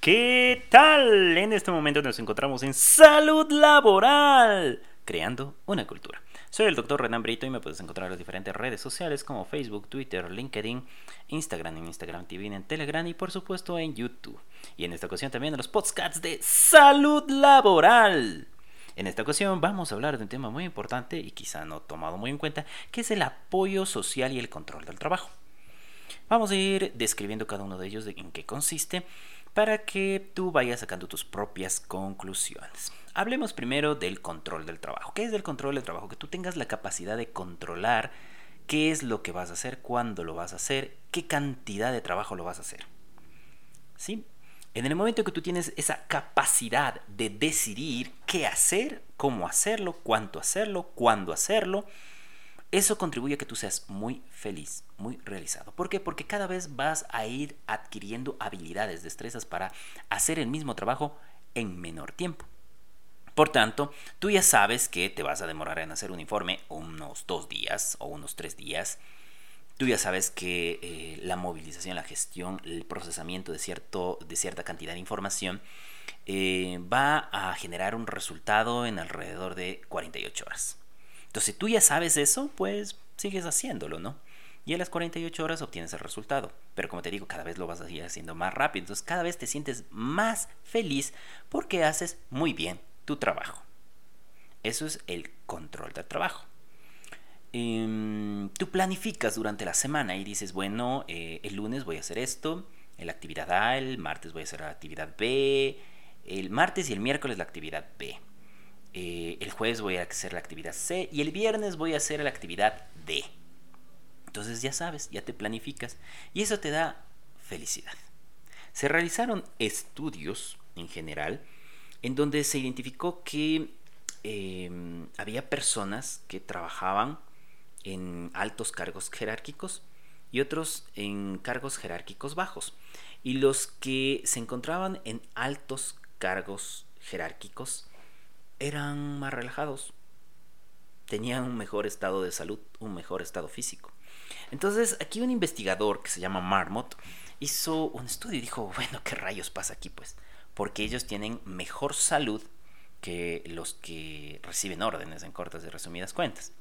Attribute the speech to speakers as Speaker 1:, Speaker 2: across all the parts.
Speaker 1: ¿Qué tal? En este momento nos encontramos en Salud Laboral, creando una cultura. Soy el doctor Renan Brito y me puedes encontrar en las diferentes redes sociales como Facebook, Twitter, LinkedIn, Instagram en Instagram TV, en Telegram y por supuesto en YouTube. Y en esta ocasión también en los podcasts de Salud Laboral. En esta ocasión vamos a hablar de un tema muy importante y quizá no tomado muy en cuenta, que es el apoyo social y el control del trabajo. Vamos a ir describiendo cada uno de ellos en qué consiste para que tú vayas sacando tus propias conclusiones. Hablemos primero del control del trabajo. ¿Qué es el control del trabajo? Que tú tengas la capacidad de controlar qué es lo que vas a hacer, cuándo lo vas a hacer, qué cantidad de trabajo lo vas a hacer. ¿Sí? En el momento que tú tienes esa capacidad de decidir qué hacer, cómo hacerlo, cuánto hacerlo, cuándo hacerlo, eso contribuye a que tú seas muy feliz, muy realizado. ¿Por qué? Porque cada vez vas a ir adquiriendo habilidades, destrezas para hacer el mismo trabajo en menor tiempo. Por tanto, tú ya sabes que te vas a demorar en hacer un informe unos dos días o unos tres días. Tú ya sabes que eh, la movilización, la gestión, el procesamiento de, cierto, de cierta cantidad de información eh, va a generar un resultado en alrededor de 48 horas. Si tú ya sabes eso, pues sigues haciéndolo, ¿no? Y a las 48 horas obtienes el resultado. Pero como te digo, cada vez lo vas a ir haciendo más rápido. Entonces, cada vez te sientes más feliz porque haces muy bien tu trabajo. Eso es el control del trabajo. Em, tú planificas durante la semana y dices, bueno, eh, el lunes voy a hacer esto, la actividad A, el martes voy a hacer la actividad B, el martes y el miércoles la actividad B. Eh, el jueves voy a hacer la actividad C y el viernes voy a hacer la actividad D. Entonces ya sabes, ya te planificas y eso te da felicidad. Se realizaron estudios en general en donde se identificó que em, había personas que trabajaban en altos cargos jerárquicos y otros en cargos jerárquicos bajos. Y los que se encontraban en altos cargos jerárquicos eran más relajados, tenían un mejor estado de salud, un mejor estado físico. Entonces, aquí un investigador que se llama Marmot hizo un estudio y dijo, bueno, ¿qué rayos pasa aquí? Pues, porque ellos tienen mejor salud que los que reciben órdenes en cortas y resumidas cuentas.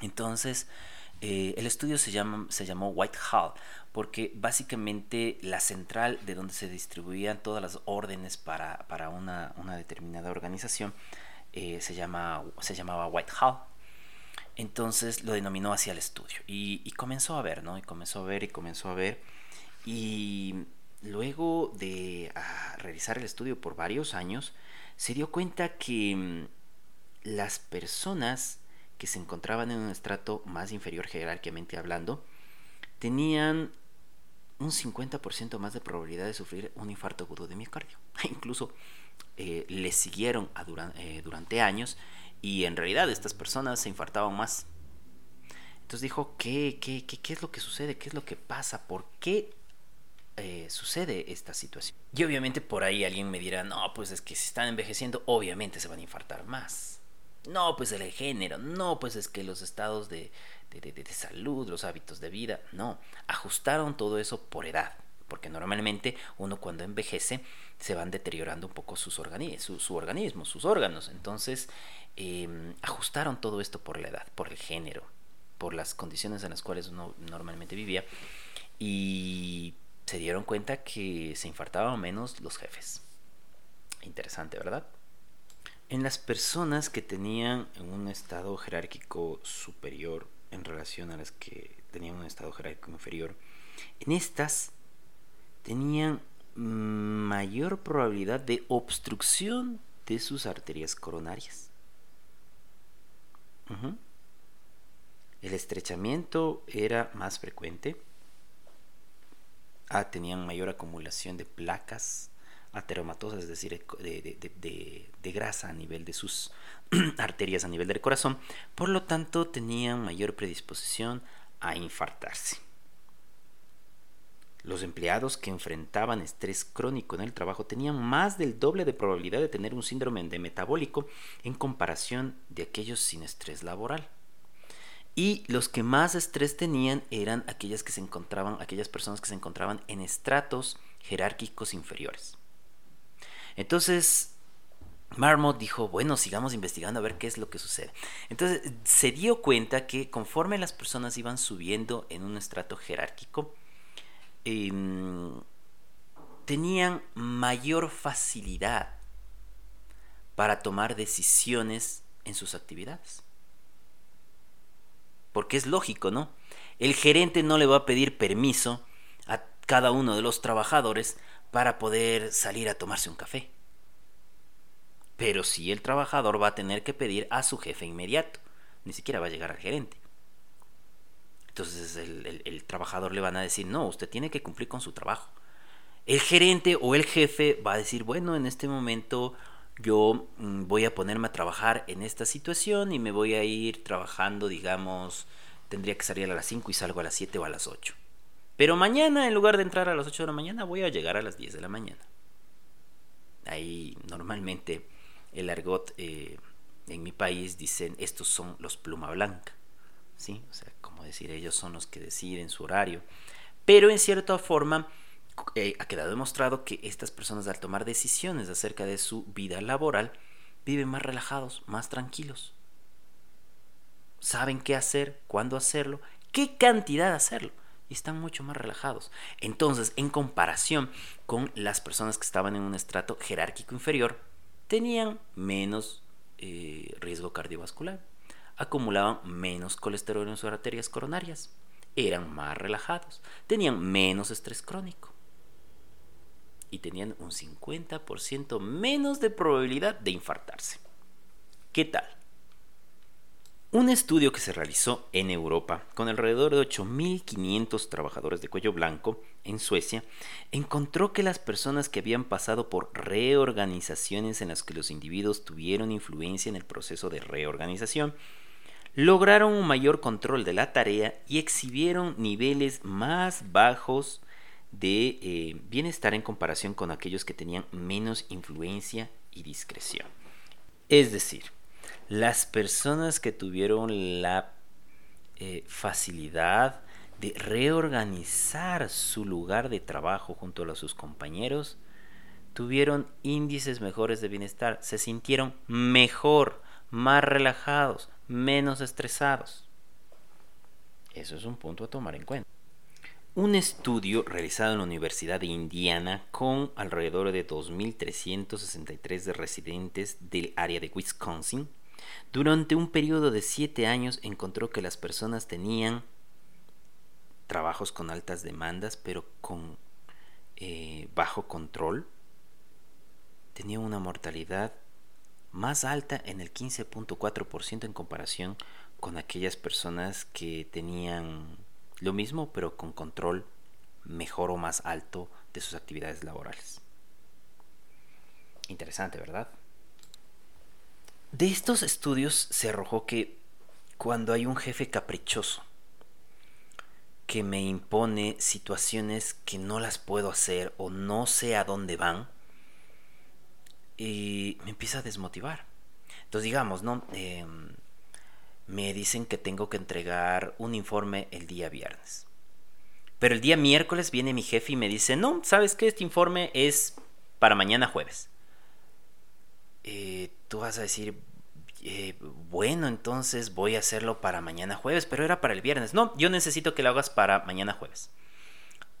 Speaker 1: Entonces, eh, el estudio se, llama, se llamó Whitehall porque básicamente la central de donde se distribuían todas las órdenes para, para una, una, determinada organización eh, se, llama, se llamaba Whitehall. Entonces lo denominó hacia el estudio y, comenzó a ver, ¿no? Y comenzó a ver y comenzó a ver. Y luego de ah, realizar el estudio por varios años, se dio cuenta que mm, las personas que se encontraban en un estrato más inferior jerárquicamente hablando, tenían un 50% más de probabilidad de sufrir un infarto agudo de miocardio. Incluso eh, les siguieron eh, durante años y en realidad estas personas se infartaban más. Entonces dijo, ¿qué, qué, qué, qué es lo que sucede? ¿Qué es lo que pasa? ¿Por qué eh, sucede esta situación? Y obviamente por ahí alguien me dirá, no, pues es que si están envejeciendo, obviamente se van a infartar más. No, pues el género, no, pues es que los estados de, de, salud, los hábitos de vida, no, ajustaron todo eso por edad, porque normalmente uno cuando envejece se van deteriorando un poco sus su, su, organismo, sus órganos, entonces em, ajustaron todo esto por la edad, por el género, por las condiciones en las cuales uno normalmente vivía y se dieron cuenta que se infartaban menos los jefes. Interesante, ¿verdad? En las personas que tenían un estado jerárquico superior en relación a las que tenían un estado jerárquico inferior, en estas tenían mayor probabilidad de obstrucción de sus arterias coronarias. El estrechamiento era más frecuente. Ah, tenían mayor acumulación de placas ateromatosas, es decir, de, grasa a nivel de sus arterias, a nivel del corazón, por lo tanto tenían mayor predisposición a infartarse. Los empleados que enfrentaban estrés crónico en el trabajo tenían más del doble de probabilidad de tener un síndrome de metabólico en comparación de aquellos sin estrés laboral. Y los que más estrés tenían eran aquellas que se encontraban, aquellas personas que se encontraban en estratos jerárquicos inferiores. Entonces, Marmot dijo, bueno, sigamos investigando a ver qué es lo que sucede. Entonces, se dio cuenta que conforme las personas iban subiendo en un estrato jerárquico, em, tenían mayor facilidad para tomar decisiones en sus actividades. Porque es lógico, ¿no? El gerente no le va a pedir permiso a cada uno de los trabajadores para poder salir a tomarse un café. Pero sí el trabajador va a tener que pedir a su jefe inmediato. Ni siquiera va a llegar al gerente. Entonces el, trabajador le van a decir, no, usted tiene que cumplir con su trabajo. El gerente o el jefe va a decir, bueno, en este momento yo mm, voy a ponerme a trabajar en esta situación y me voy a ir trabajando, digamos, tendría que salir a las 5 y salgo a las 7 o a las 8. Pero mañana, en lugar de entrar a las 8 de la mañana, voy a llegar a las 10 de la mañana. Ahí normalmente el argot eh, en mi país dicen, estos son los pluma blanca. ¿Sí? O sea, como decir, ellos son los que deciden su horario. Pero en cierta forma eh, ha quedado demostrado que estas personas al tomar decisiones acerca de su vida laboral viven más relajados, más tranquilos. Saben qué hacer, cuándo hacerlo, qué cantidad hacerlo. Están mucho más relajados. Entonces, en comparación con las personas que estaban en un estrato jerárquico inferior, tenían menos eh, riesgo cardiovascular, acumulaban menos colesterol en sus arterias coronarias, eran más relajados, tenían menos estrés crónico y tenían un 50% menos de probabilidad de infartarse. ¿Qué tal? Un estudio que se realizó en Europa con alrededor de 8.500 trabajadores de cuello blanco en Suecia encontró que las personas que habían pasado por reorganizaciones en las que los individuos tuvieron influencia en el proceso de reorganización lograron un mayor control de la tarea y exhibieron niveles más bajos de eh, bienestar en comparación con aquellos que tenían menos influencia y discreción. Es decir, las personas que tuvieron la eh, facilidad de reorganizar su lugar de trabajo junto a sus compañeros, tuvieron índices mejores de bienestar, se sintieron mejor, más relajados, menos estresados. Eso es un punto a tomar en cuenta. Un estudio realizado en la Universidad de Indiana con alrededor de 2.363 residentes del área de Wisconsin, durante un periodo de 7 años encontró que las personas tenían trabajos con altas demandas, pero con eh, bajo control, tenían una mortalidad más alta en el 15.4% en comparación con aquellas personas que tenían lo mismo, pero con control mejor o más alto de sus actividades laborales. Interesante, ¿verdad? De estos estudios se arrojó que cuando hay un jefe caprichoso que me impone situaciones que no las puedo hacer o no sé a dónde van, y me empieza a desmotivar. Entonces digamos, ¿no? Em, me dicen que tengo que entregar un informe el día viernes. Pero el día miércoles viene mi jefe y me dice, no, ¿sabes qué? Este informe es para mañana jueves. Eh, tú vas a decir, eh, bueno, entonces voy a hacerlo para mañana jueves, pero era para el viernes. No, yo necesito que lo hagas para mañana jueves.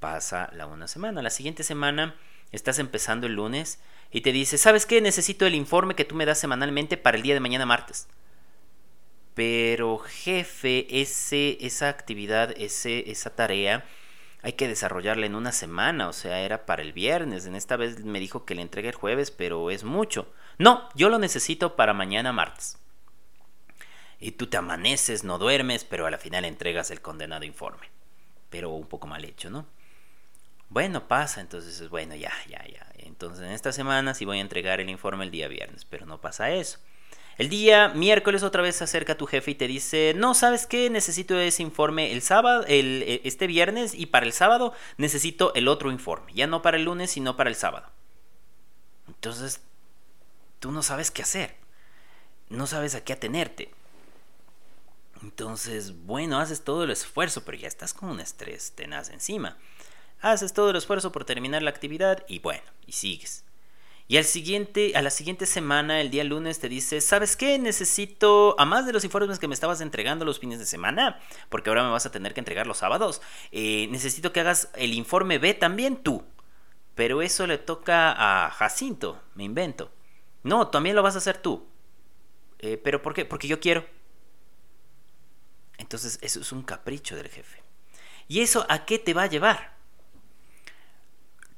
Speaker 1: Pasa la una semana. La siguiente semana estás empezando el lunes y te dice, ¿sabes qué? Necesito el informe que tú me das semanalmente para el día de mañana martes. Pero jefe, ese, esa actividad, ese, esa tarea, hay que desarrollarla en una semana, o sea, era para el viernes. En esta vez me dijo que le entregue el jueves, pero es mucho. No, yo lo necesito para mañana martes. Y tú te amaneces, no duermes, pero a la final entregas el condenado informe. Pero un poco mal hecho, ¿no? Bueno, pasa, entonces, bueno, ya, ya, ya. Entonces en esta semana sí voy a entregar el informe el día viernes, pero no pasa eso. El día miércoles otra vez se acerca tu jefe y te dice, no, ¿sabes qué? Necesito ese informe el sábado, el, e, este viernes y para el sábado necesito el otro informe. Ya no para el lunes, sino para el sábado. Entonces, tú no sabes qué hacer. No sabes a qué atenerte. Entonces, bueno, haces todo el esfuerzo, pero ya estás con un estrés tenaz encima. Haces todo el esfuerzo por terminar la actividad y bueno, y sigues. Y al siguiente, a la siguiente semana, el día lunes, te dice, ¿sabes qué? Necesito, a más de los informes que me estabas entregando los fines de semana, porque ahora me vas a tener que entregar los sábados, eh, necesito que hagas el informe B también tú. Pero eso le toca a Jacinto, me invento. No, también lo vas a hacer tú. Eh, ¿Pero por qué? Porque yo quiero. Entonces, eso es un capricho del jefe. ¿Y eso a qué te va a llevar?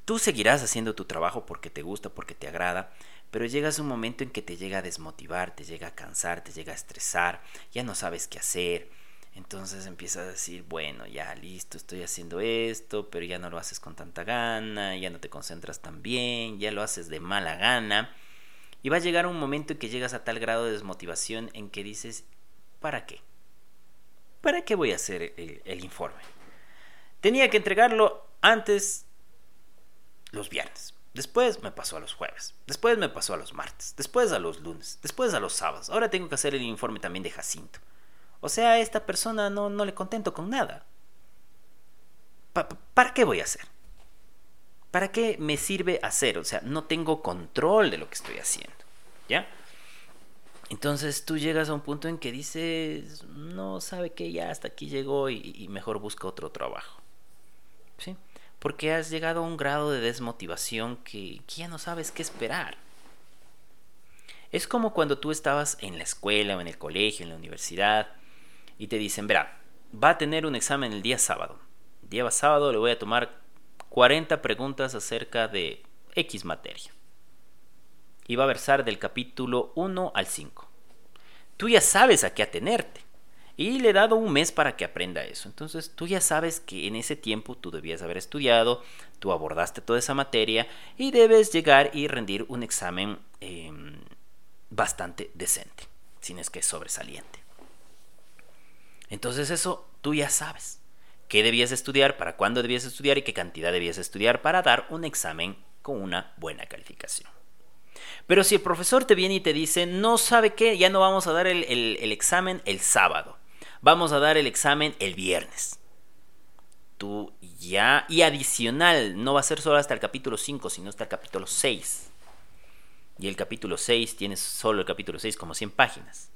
Speaker 1: Tú seguirás haciendo tu trabajo porque te gusta, porque te agrada, pero llegas un momento en que te llega a desmotivar, te llega a cansar, te llega a estresar, ya no sabes qué hacer. Entonces empiezas a decir, bueno, ya listo, estoy haciendo esto, pero ya no lo haces con tanta gana, ya no te concentras tan bien, ya lo haces de mala gana. Y va a llegar un momento en que llegas a tal grado de desmotivación en que dices, ¿para qué? ¿Para qué voy a hacer el, el informe? Tenía que entregarlo antes los viernes. Después me pasó a los jueves. Después me pasó a los martes. Después a los lunes. Después a los sábados. Ahora tengo que hacer el informe también de Jacinto. O sea, a esta persona no, no le contento con nada. ¿Para qué voy a hacer? ¿Para qué me sirve hacer? O sea, no tengo control de lo que estoy haciendo. ¿Ya? Entonces tú llegas a un punto en que dices, no sabe que ya hasta aquí llegó y, y mejor busca otro trabajo. ¿Sí? Porque has llegado a un grado de desmotivación que, ya no sabes qué esperar. Es como cuando tú estabas en la escuela o en el colegio, en la universidad, y te dicen, verá, va a tener un examen el día sábado. El día sábado le voy a tomar 40 preguntas acerca de X materia. Y va a versar del capítulo 1 al 5. Tú ya sabes a qué atenerte. Y le he dado un mes para que aprenda eso. Entonces tú ya sabes que en ese tiempo tú debías haber estudiado, tú abordaste toda esa materia y debes llegar y rendir un examen em, bastante decente, si no es que es sobresaliente. Entonces eso tú ya sabes. ¿Qué debías estudiar, para cuándo debías estudiar y qué cantidad debías estudiar para dar un examen con una buena calificación? Pero si el profesor te viene y te dice, no sabe qué, ya no vamos a dar el examen el sábado vamos a dar el examen el viernes. Tú ya, y adicional, no va a ser solo hasta el capítulo 5, sino hasta el capítulo 6. Y el capítulo 6 tienes solo el capítulo 6 como 100 páginas.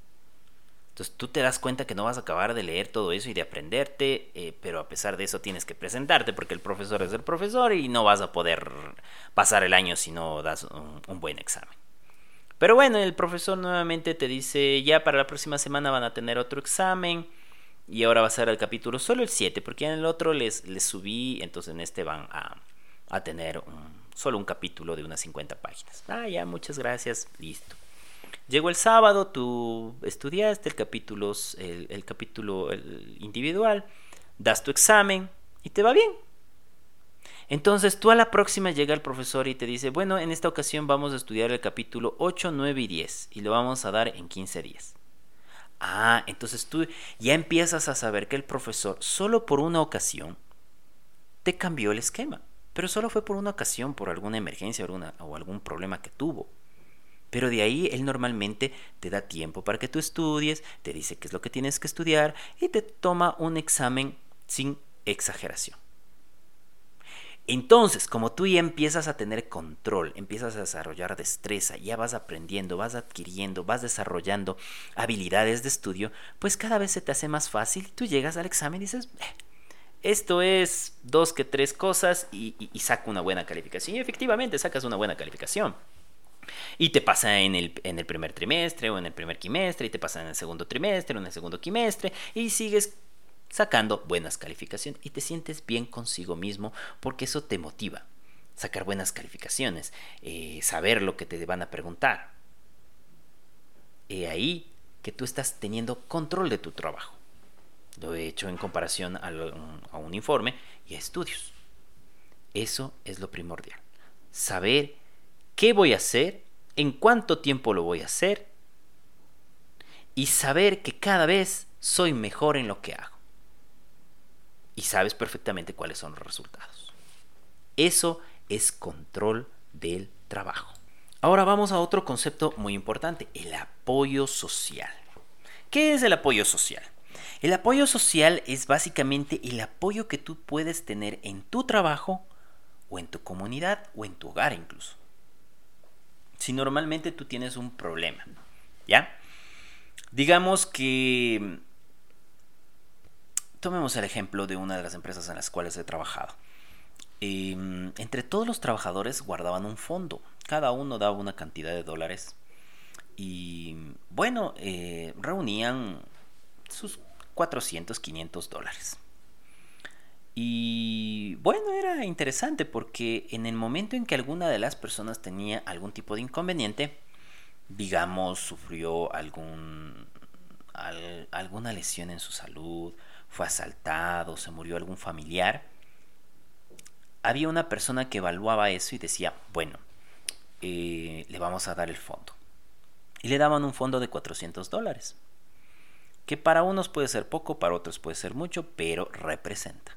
Speaker 1: Entonces tú te das cuenta que no vas a acabar de leer todo eso y de aprenderte, eh, pero a pesar de eso tienes que presentarte porque el profesor es el profesor y no vas a poder pasar el año si no das un buen examen. Pero bueno, el profesor nuevamente te dice, ya para la próxima semana van a tener otro examen y ahora va a ser el capítulo solo el 7, porque en el otro les, les subí, entonces en este van a, a tener solo un capítulo de unas 50 páginas. Ah, ya, muchas gracias, listo. Llegó el sábado, tú estudiaste el capítulo, el, el capítulo individual, das tu examen y te va bien. Entonces tú a la próxima llega el profesor y te dice, bueno, en esta ocasión vamos a estudiar el capítulo 8, 9 y 10 y lo vamos a dar en 15 días. Ah, entonces tú ya empiezas a saber que el profesor solo por una ocasión te cambió el esquema, pero solo fue por una ocasión, por alguna emergencia o algún problema que tuvo. Pero de ahí él normalmente te da tiempo para que tú estudies, te dice qué es lo que tienes que estudiar y te toma un examen sin exageración. Entonces, como tú ya empiezas a tener control, empiezas a desarrollar destreza, ya vas aprendiendo, vas adquiriendo, vas desarrollando habilidades de estudio, pues cada vez se te hace más fácil. Tú llegas al examen y dices, eh, esto es dos que tres cosas y, y, saco una buena calificación. Y efectivamente sacas una buena calificación. Y te pasa en el, en el primer trimestre o en el primer quimestre, y te pasa en el segundo trimestre o en el segundo quimestre, y sigues sacando buenas calificaciones y te sientes bien consigo mismo porque eso te motiva. Sacar buenas calificaciones, eh, saber lo que te van a preguntar. He ahí que tú estás teniendo control de tu trabajo. Lo he hecho en comparación a, a un informe y a estudios. Eso es lo primordial. Saber qué voy a hacer, en cuánto tiempo lo voy a hacer y saber que cada vez soy mejor en lo que hago y sabes perfectamente cuáles son los resultados. Eso es control del trabajo. Ahora vamos a otro concepto muy importante, el apoyo social. ¿Qué es el apoyo social? El apoyo social es básicamente el apoyo que tú puedes tener en tu trabajo o en tu comunidad o en tu hogar incluso. si normalmente tú tienes un problema, ¿ya? Digamos que... Tomemos el ejemplo de una de las empresas en las cuales he trabajado. Em, entre todos los trabajadores guardaban un fondo. Cada uno daba una cantidad de dólares. Y bueno, eh, reunían sus 400, 500 dólares. Y bueno, era interesante porque en el momento en que alguna de las personas tenía algún tipo de inconveniente, digamos, sufrió algún, alguna lesión en su salud, fue asaltado, se murió algún familiar, había una persona que evaluaba eso y decía, bueno, eh, le vamos a dar el fondo. Y le daban un fondo de 400 dólares, que para unos puede ser poco, para otros puede ser mucho, pero representa.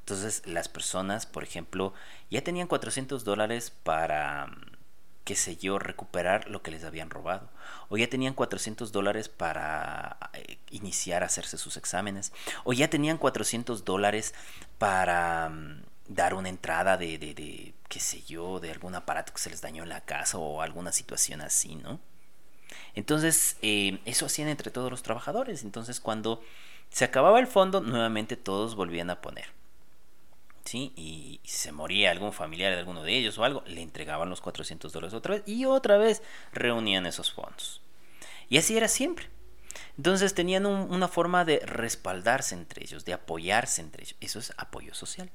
Speaker 1: Entonces las personas, por ejemplo, ya tenían 400 dólares para, qué sé yo, recuperar lo que les habían robado. O ya tenían 400 dólares para eh, iniciar a hacerse sus exámenes. O ya tenían 400 dólares para mm, dar una entrada de, de, de, qué sé yo, de algún aparato que se les dañó en la casa o alguna situación así, ¿no? Entonces, eh, eso hacían entre todos los trabajadores. Entonces, cuando se acababa el fondo, nuevamente todos volvían a poner. Y se moría algún familiar de alguno de ellos o algo, le entregaban los 400 dólares otra vez y otra vez reunían esos fondos. Y así era siempre. Entonces tenían una forma de respaldarse entre ellos, de apoyarse entre ellos. Eso es apoyo social.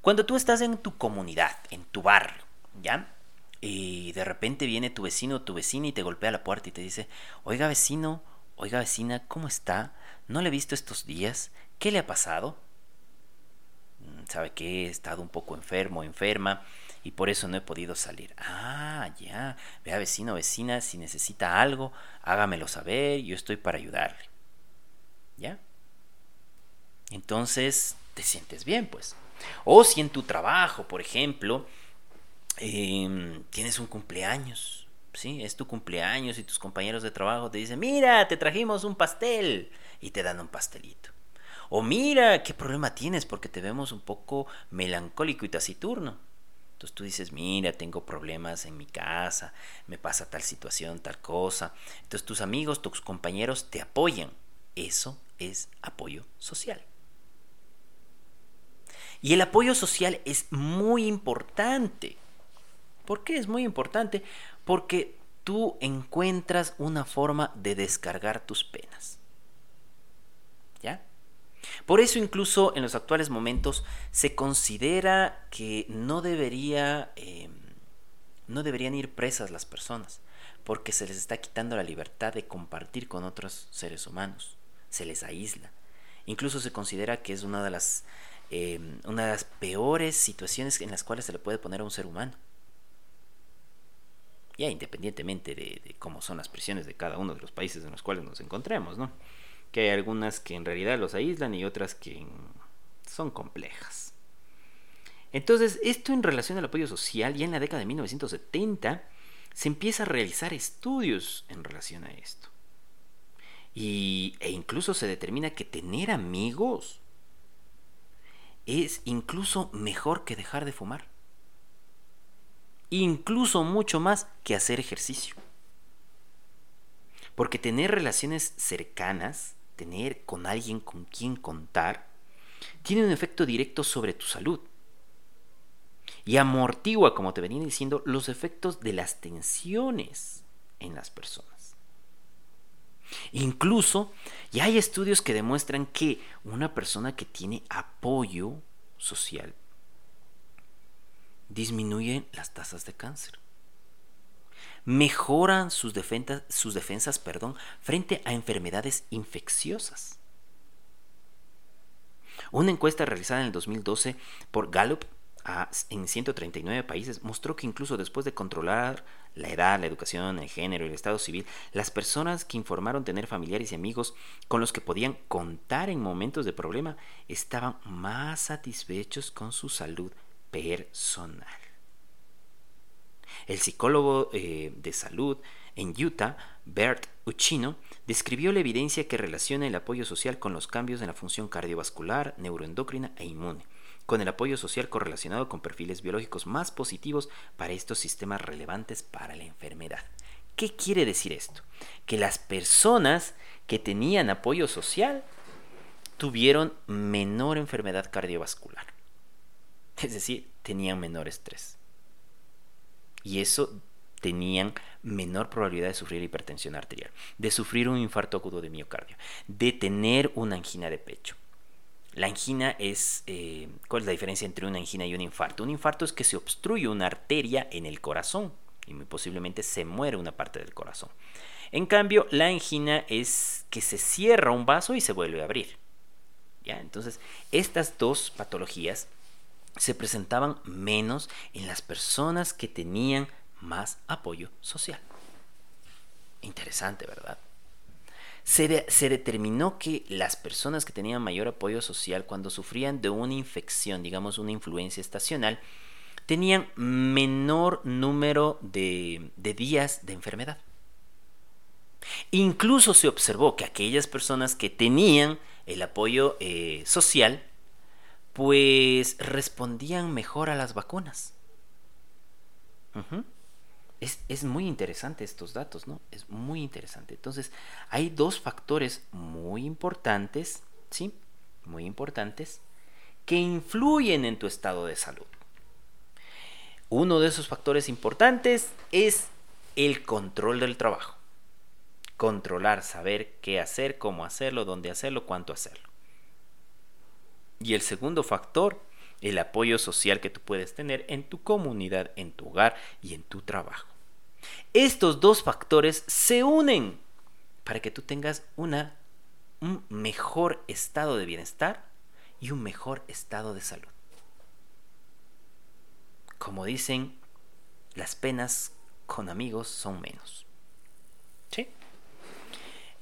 Speaker 1: Cuando tú estás en tu comunidad, en tu barrio, ¿ya? Y de repente viene tu vecino o tu vecina y te golpea la puerta y te dice, oiga vecino, oiga vecina, ¿cómo está? ¿No le he visto estos días? ¿Qué le ha pasado? ¿Sabe que he estado un poco enfermo, enferma? y por eso no he podido salir. Ah, ya. Vea, vecino, vecina, si necesita algo, hágamelo saber, yo estoy para ayudarle. ¿Ya? Entonces, te sientes bien, pues. O si en tu trabajo, por ejemplo, em, tienes un cumpleaños, ¿sí? Es tu cumpleaños y tus compañeros de trabajo te dicen, mira, te trajimos un pastel y te dan un pastelito. O mira, ¿qué problema tienes? Porque te vemos un poco melancólico y taciturno. Entonces tú dices, mira, tengo problemas en mi casa, me pasa tal situación, tal cosa. Entonces tus amigos, tus compañeros te apoyan. Eso es apoyo social. Y el apoyo social es muy importante. ¿Por qué es muy importante? Porque tú encuentras una forma de descargar tus penas. ¿Ya? Por eso incluso en los actuales momentos se considera que no debería, em, no deberían ir presas las personas, porque se les está quitando la libertad de compartir con otros seres humanos, se les aísla. Incluso se considera que es una de las Em, una de las peores situaciones en las cuales se le puede poner a un ser humano. Ya independientemente de, cómo son las prisiones de cada uno de los países en los cuales nos encontremos, ¿no? Que hay algunas que en realidad los aíslan y otras que son complejas. Entonces, esto en relación al apoyo social, ya en la década de 1970 se empieza a realizar estudios en relación a esto. Y, e incluso se determina que tener amigos es incluso mejor que dejar de fumar. Incluso mucho más que hacer ejercicio. Porque tener relaciones cercanas, tener con alguien con quien contar, tiene un efecto directo sobre tu salud. Y amortigua, como te venía diciendo, los efectos de las tensiones en las personas. Incluso ya hay estudios que demuestran que una persona que tiene apoyo social disminuye las tasas de cáncer. Mejoran sus, defensas, frente a enfermedades infecciosas. Una encuesta realizada en el 2012 por Gallup en 139 países mostró que incluso después de controlar la edad, la educación, el género y el estado civil, las personas que informaron tener familiares y amigos con los que podían contar en momentos de problema estaban más satisfechos con su salud personal. El psicólogo eh, de salud en Utah, Bert Uchino, describió la evidencia que relaciona el apoyo social con los cambios en la función cardiovascular, neuroendocrina e inmune con el apoyo social correlacionado con perfiles biológicos más positivos para estos sistemas relevantes para la enfermedad. ¿Qué quiere decir esto? Que las personas que tenían apoyo social tuvieron menor enfermedad cardiovascular. Es decir, tenían menor estrés. Y eso tenían menor probabilidad de sufrir hipertensión arterial, de sufrir un infarto agudo de miocardio, de tener una angina de pecho. La angina es, eh, ¿cuál es la diferencia entre una angina y un infarto? Un infarto es que se obstruye una arteria en el corazón y muy posiblemente se muere una parte del corazón. En cambio, la angina es que se cierra un vaso y se vuelve a abrir. ¿Ya? Entonces, estas dos patologías se presentaban menos en las personas que tenían más apoyo social. Interesante, ¿verdad? Se, determinó que las personas que tenían mayor apoyo social cuando sufrían de una infección, digamos una influencia estacional, tenían menor número de, días de enfermedad. Incluso se observó que aquellas personas que tenían el apoyo eh, social, pues respondían mejor a las vacunas. Es, muy interesante estos datos, ¿no? Es muy interesante. Entonces, hay dos factores muy importantes, ¿sí? Muy importantes, que influyen en tu estado de salud. Uno de esos factores importantes es el control del trabajo. Controlar, saber qué hacer, cómo hacerlo, dónde hacerlo, cuánto hacerlo. Y el segundo factor, el apoyo social que tú puedes tener en tu comunidad, en tu hogar y en tu trabajo. Estos dos factores se unen para que tú tengas una, un mejor estado de bienestar y un mejor estado de salud. Como dicen, las penas con amigos son menos. ¿Sí?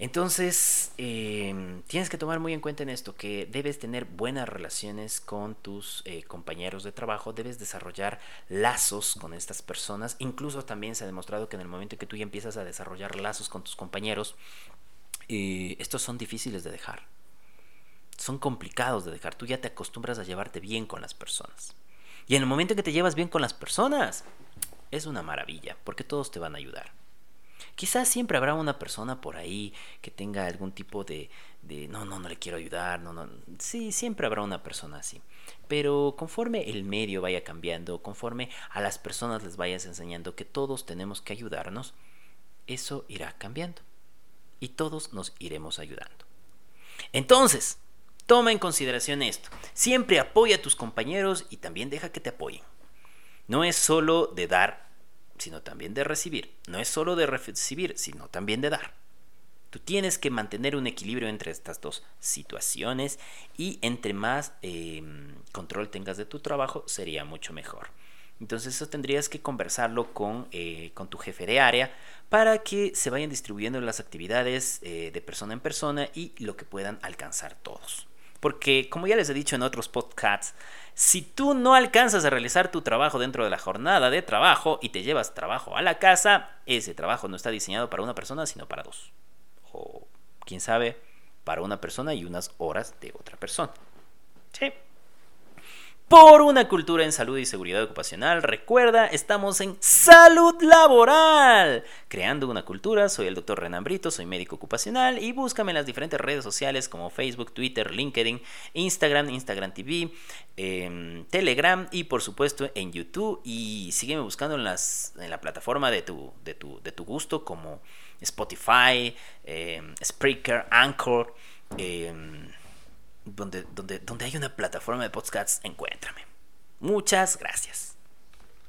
Speaker 1: Entonces, em, tienes que tomar muy en cuenta en esto que debes tener buenas relaciones con tus eh, compañeros de trabajo, debes desarrollar lazos con estas personas. Incluso también se ha demostrado que en el momento en que tú ya empiezas a desarrollar lazos con tus compañeros, eh, estos son difíciles de dejar. Son complicados de dejar. Tú ya te acostumbras a llevarte bien con las personas. Y en el momento en que te llevas bien con las personas, es una maravilla, porque todos te van a ayudar. Quizás siempre habrá una persona por ahí que tenga algún tipo de, no, no, no le quiero ayudar, no, no. Sí, siempre habrá una persona así. Pero conforme el medio vaya cambiando, conforme a las personas les vayas enseñando que todos tenemos que ayudarnos, eso irá cambiando. Y todos nos iremos ayudando. Entonces, toma en consideración esto. Siempre apoya a tus compañeros y también deja que te apoyen. No es solo de dar sino también de recibir. No es solo de recibir, sino también de dar. Tú tienes que mantener un equilibrio entre estas dos situaciones y entre más em, control tengas de tu trabajo sería mucho mejor. Entonces eso tendrías que conversarlo con, eh, con tu jefe de área para que se vayan distribuyendo las actividades eh, de persona en persona y lo que puedan alcanzar todos. Porque como ya les he dicho en otros podcasts, si tú no alcanzas a realizar tu trabajo dentro de la jornada de trabajo y te llevas trabajo a la casa, ese trabajo no está diseñado para una persona, sino para dos. O, quién sabe, para una persona y unas horas de otra persona. ¿Sí? Por una cultura en salud y seguridad ocupacional. Recuerda, estamos en salud laboral. Creando una cultura, soy el doctor Renan Brito, soy médico ocupacional y búscame en las diferentes redes sociales como Facebook, Twitter, LinkedIn, Instagram, Instagram TV, em, Telegram y por supuesto en YouTube. Y sígueme buscando en, las, en la plataforma de tu, de tu, de tu gusto como Spotify, eh, Spreaker, Anchor. Em, donde, donde, donde hay una plataforma de podcasts, encuéntrame. Muchas gracias.